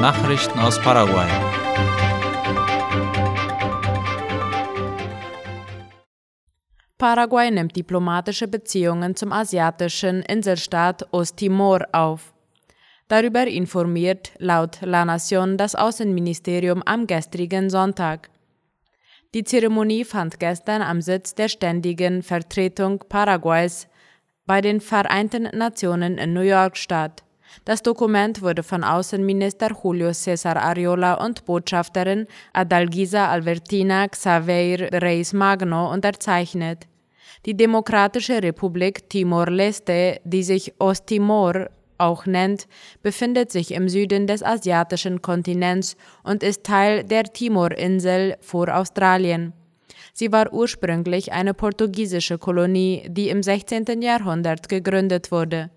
Nachrichten aus Paraguay. Paraguay nimmt diplomatische Beziehungen zum asiatischen Inselstaat Osttimor auf. Darüber informiert laut La Nación das Außenministerium am gestrigen Sonntag. Die Zeremonie fand gestern am Sitz der ständigen Vertretung Paraguays bei den Vereinten Nationen in New York statt. Das Dokument wurde von Außenminister Julio César Ariola und Botschafterin Adalgisa Albertina Xavier Reis Magno unterzeichnet. Die Demokratische Republik Timor-Leste, die sich Osttimor auch nennt, befindet sich im Süden des asiatischen Kontinents und ist Teil der Timor-Insel vor Australien. Sie war ursprünglich eine portugiesische Kolonie, die im 16. Jahrhundert gegründet wurde.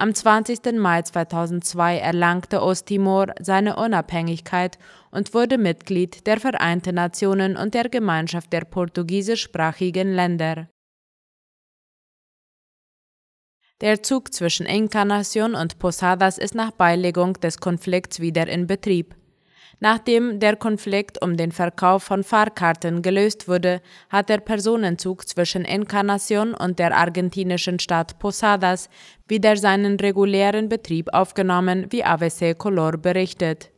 Am 20. Mai 2002 erlangte Osttimor seine Unabhängigkeit und wurde Mitglied der Vereinten Nationen und der Gemeinschaft der portugiesischsprachigen Länder. Der Zug zwischen Encarnacion und Posadas ist nach Beilegung des Konflikts wieder in Betrieb. Nachdem der Konflikt um den Verkauf von Fahrkarten gelöst wurde, hat der Personenzug zwischen Encarnacion und der argentinischen Stadt Posadas wieder seinen regulären Betrieb aufgenommen, wie AVC Color berichtet.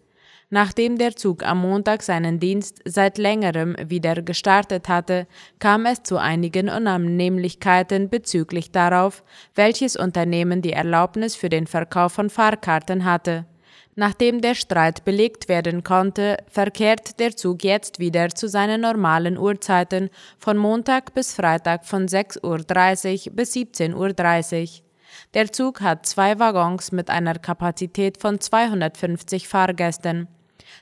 Nachdem der Zug am Montag seinen Dienst seit längerem wieder gestartet hatte, kam es zu einigen Unannehmlichkeiten bezüglich darauf, welches Unternehmen die Erlaubnis für den Verkauf von Fahrkarten hatte. Nachdem der Streit belegt werden konnte, verkehrt der Zug jetzt wieder zu seinen normalen Uhrzeiten von Montag bis Freitag von 6.30 Uhr bis 17.30 Uhr. Der Zug hat zwei Waggons mit einer Kapazität von 250 Fahrgästen.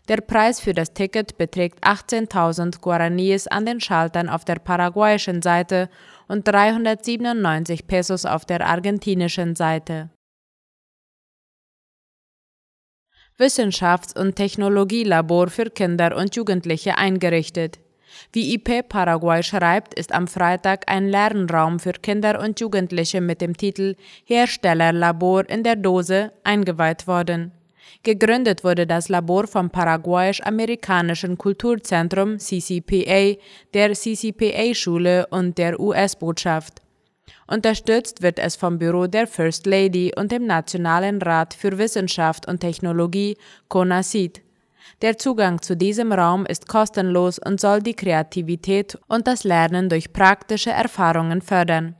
Der Preis für das Ticket beträgt 18.000 Guaraníes an den Schaltern auf der paraguayischen Seite und 397 Pesos auf der argentinischen Seite. Wissenschafts- und Technologielabor für Kinder und Jugendliche eingerichtet. Wie IP Paraguay schreibt, ist am Freitag ein Lernraum für Kinder und Jugendliche mit dem Titel Herstellerlabor in der Dose eingeweiht worden. Gegründet wurde das Labor vom Paraguayisch-Amerikanischen Kulturzentrum CCPA, der CCPA-Schule und der US-Botschaft. Unterstützt wird es vom Büro der First Lady und dem Nationalen Rat für Wissenschaft und Technologie CONACYT. Der Zugang zu diesem Raum ist kostenlos und soll die Kreativität und das Lernen durch praktische Erfahrungen fördern.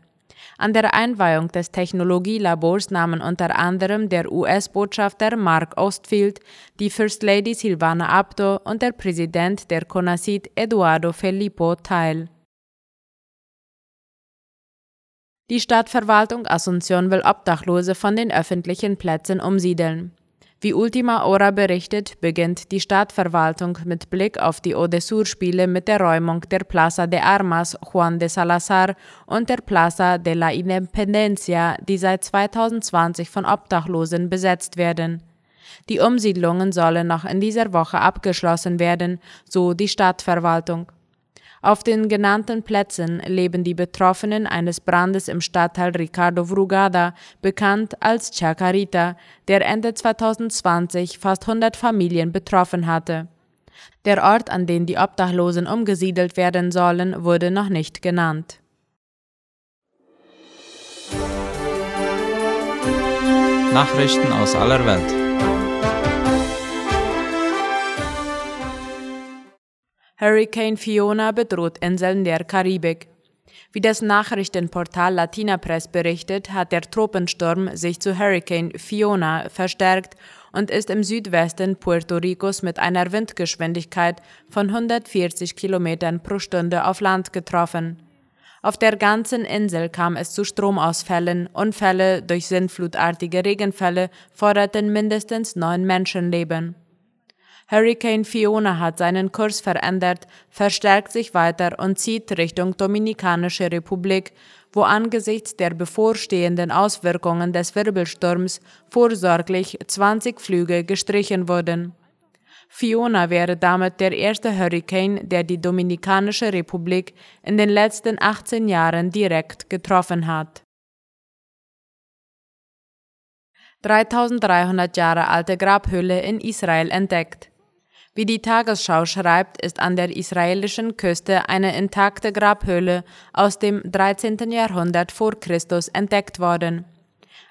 An der Einweihung des Technologielabors nahmen unter anderem der US-Botschafter Mark Ostfield, die First Lady Silvana Abdo und der Präsident der CONACYT Eduardo Filippo teil. Die Stadtverwaltung Asunción will Obdachlose von den öffentlichen Plätzen umsiedeln. Wie Ultima Hora berichtet, beginnt die Stadtverwaltung mit Blick auf die Odesur-Spiele mit der Räumung der Plaza de Armas Juan de Salazar und der Plaza de la Independencia, die seit 2020 von Obdachlosen besetzt werden. Die Umsiedlungen sollen noch in dieser Woche abgeschlossen werden, so die Stadtverwaltung. Auf den genannten Plätzen leben die Betroffenen eines Brandes im Stadtteil Ricardo Vrugada, bekannt als Chacarita, der Ende 2020 fast 100 Familien betroffen hatte. Der Ort, an den die Obdachlosen umgesiedelt werden sollen, wurde noch nicht genannt. Nachrichten aus aller Welt. Hurricane Fiona bedroht Inseln der Karibik. Wie das Nachrichtenportal Latina Press berichtet, hat der Tropensturm sich zu Hurricane Fiona verstärkt und ist im Südwesten Puerto Ricos mit einer Windgeschwindigkeit von 140 Kilometern pro Stunde auf Land getroffen. Auf der ganzen Insel kam es zu Stromausfällen, Unfälle durch sintflutartige Regenfälle forderten mindestens neun Menschenleben. Hurricane Fiona hat seinen Kurs verändert, verstärkt sich weiter und zieht Richtung Dominikanische Republik, wo angesichts der bevorstehenden Auswirkungen des Wirbelsturms vorsorglich 20 Flüge gestrichen wurden. Fiona wäre damit der erste Hurricane, der die Dominikanische Republik in den letzten 18 Jahren direkt getroffen hat. 3300 Jahre alte Grabhülle in Israel entdeckt. Wie die Tagesschau schreibt, ist an der israelischen Küste eine intakte Grabhöhle aus dem 13. Jahrhundert vor Christus entdeckt worden.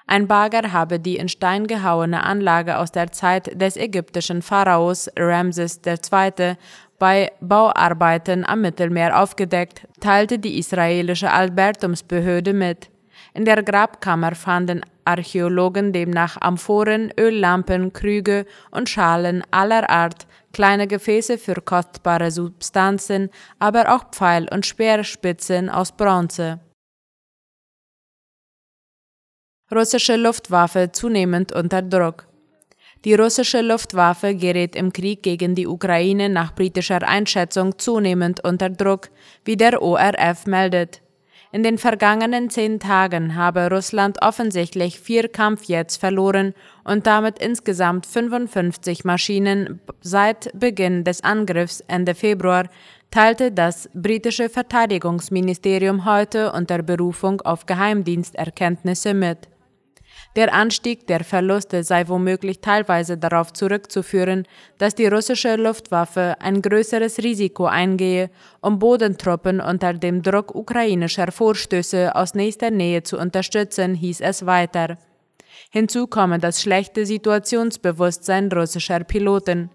Ein Bagger habe die in Stein gehauene Anlage aus der Zeit des ägyptischen Pharaos Ramses II. bei Bauarbeiten am Mittelmeer aufgedeckt, teilte die israelische Albertumsbehörde mit. In der Grabkammer fanden Archäologen demnach Amphoren, Öllampen, Krüge und Schalen aller Art, kleine Gefäße für kostbare Substanzen, aber auch Pfeil- und Speerspitzen aus Bronze. Russische Luftwaffe zunehmend unter Druck. Die russische Luftwaffe gerät im Krieg gegen die Ukraine nach britischer Einschätzung zunehmend unter Druck, wie der ORF meldet. In den vergangenen zehn Tagen habe Russland offensichtlich vier Kampfjets verloren und damit insgesamt 55 Maschinen seit Beginn des Angriffs Ende Februar, teilte das britische Verteidigungsministerium heute unter Berufung auf Geheimdiensterkenntnisse mit. Der Anstieg der Verluste sei womöglich teilweise darauf zurückzuführen, dass die russische Luftwaffe ein größeres Risiko eingehe, um Bodentruppen unter dem Druck ukrainischer Vorstöße aus nächster Nähe zu unterstützen, hieß es weiter. Hinzu komme das schlechte Situationsbewusstsein russischer Piloten.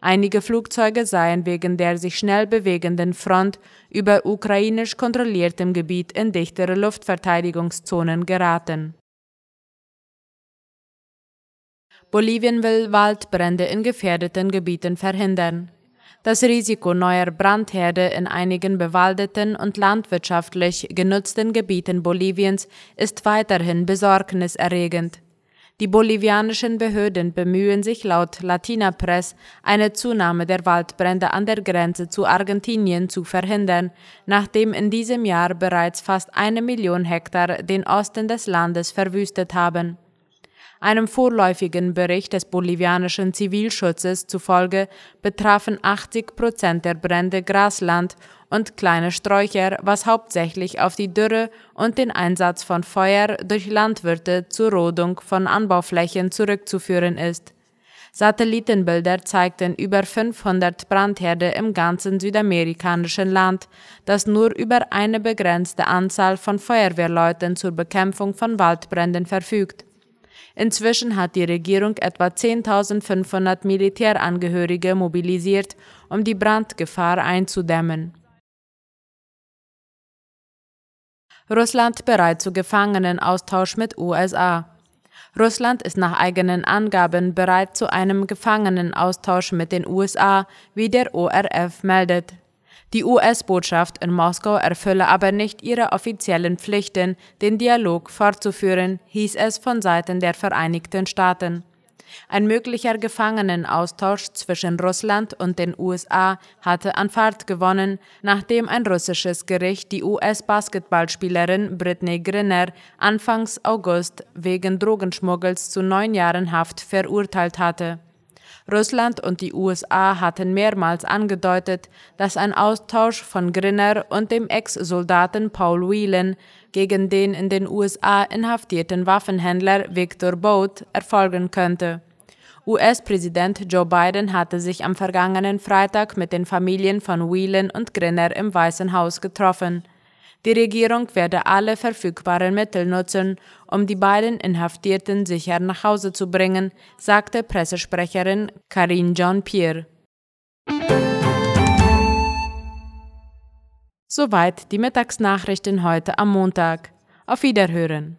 Einige Flugzeuge seien wegen der sich schnell bewegenden Front über ukrainisch kontrolliertem Gebiet in dichtere Luftverteidigungszonen geraten. Bolivien will Waldbrände in gefährdeten Gebieten verhindern. Das Risiko neuer Brandherde in einigen bewaldeten und landwirtschaftlich genutzten Gebieten Boliviens ist weiterhin besorgniserregend. Die bolivianischen Behörden bemühen sich laut Latina Press, eine Zunahme der Waldbrände an der Grenze zu Argentinien zu verhindern, nachdem in diesem Jahr bereits fast eine Million Hektar den Osten des Landes verwüstet haben. Einem vorläufigen Bericht des bolivianischen Zivilschutzes zufolge betrafen 80 Prozent der Brände Grasland und kleine Sträucher, was hauptsächlich auf die Dürre und den Einsatz von Feuer durch Landwirte zur Rodung von Anbauflächen zurückzuführen ist. Satellitenbilder zeigten über 500 Brandherde im ganzen südamerikanischen Land, das nur über eine begrenzte Anzahl von Feuerwehrleuten zur Bekämpfung von Waldbränden verfügt. Inzwischen hat die Regierung etwa 10.500 Militärangehörige mobilisiert, um die Brandgefahr einzudämmen. Russland bereit zu Gefangenenaustausch mit USA. Russland ist nach eigenen Angaben bereit zu einem Gefangenenaustausch mit den USA, wie der ORF meldet. Die US-Botschaft in Moskau erfülle aber nicht ihre offiziellen Pflichten, den Dialog fortzuführen, hieß es von Seiten der Vereinigten Staaten. Ein möglicher Gefangenenaustausch zwischen Russland und den USA hatte an Fahrt gewonnen, nachdem ein russisches Gericht die US-Basketballspielerin Britney Grinner Anfangs August wegen Drogenschmuggels zu neun Jahren Haft verurteilt hatte. Russland und die USA hatten mehrmals angedeutet, dass ein Austausch von Grinner und dem Ex-Soldaten Paul Whelan gegen den in den USA inhaftierten Waffenhändler Victor Boat erfolgen könnte. US-Präsident Joe Biden hatte sich am vergangenen Freitag mit den Familien von Whelan und Grinner im Weißen Haus getroffen. Die Regierung werde alle verfügbaren Mittel nutzen, um die beiden Inhaftierten sicher nach Hause zu bringen, sagte Pressesprecherin Karine Jean-Pierre. Soweit die Mittagsnachrichten heute am Montag. Auf Wiederhören.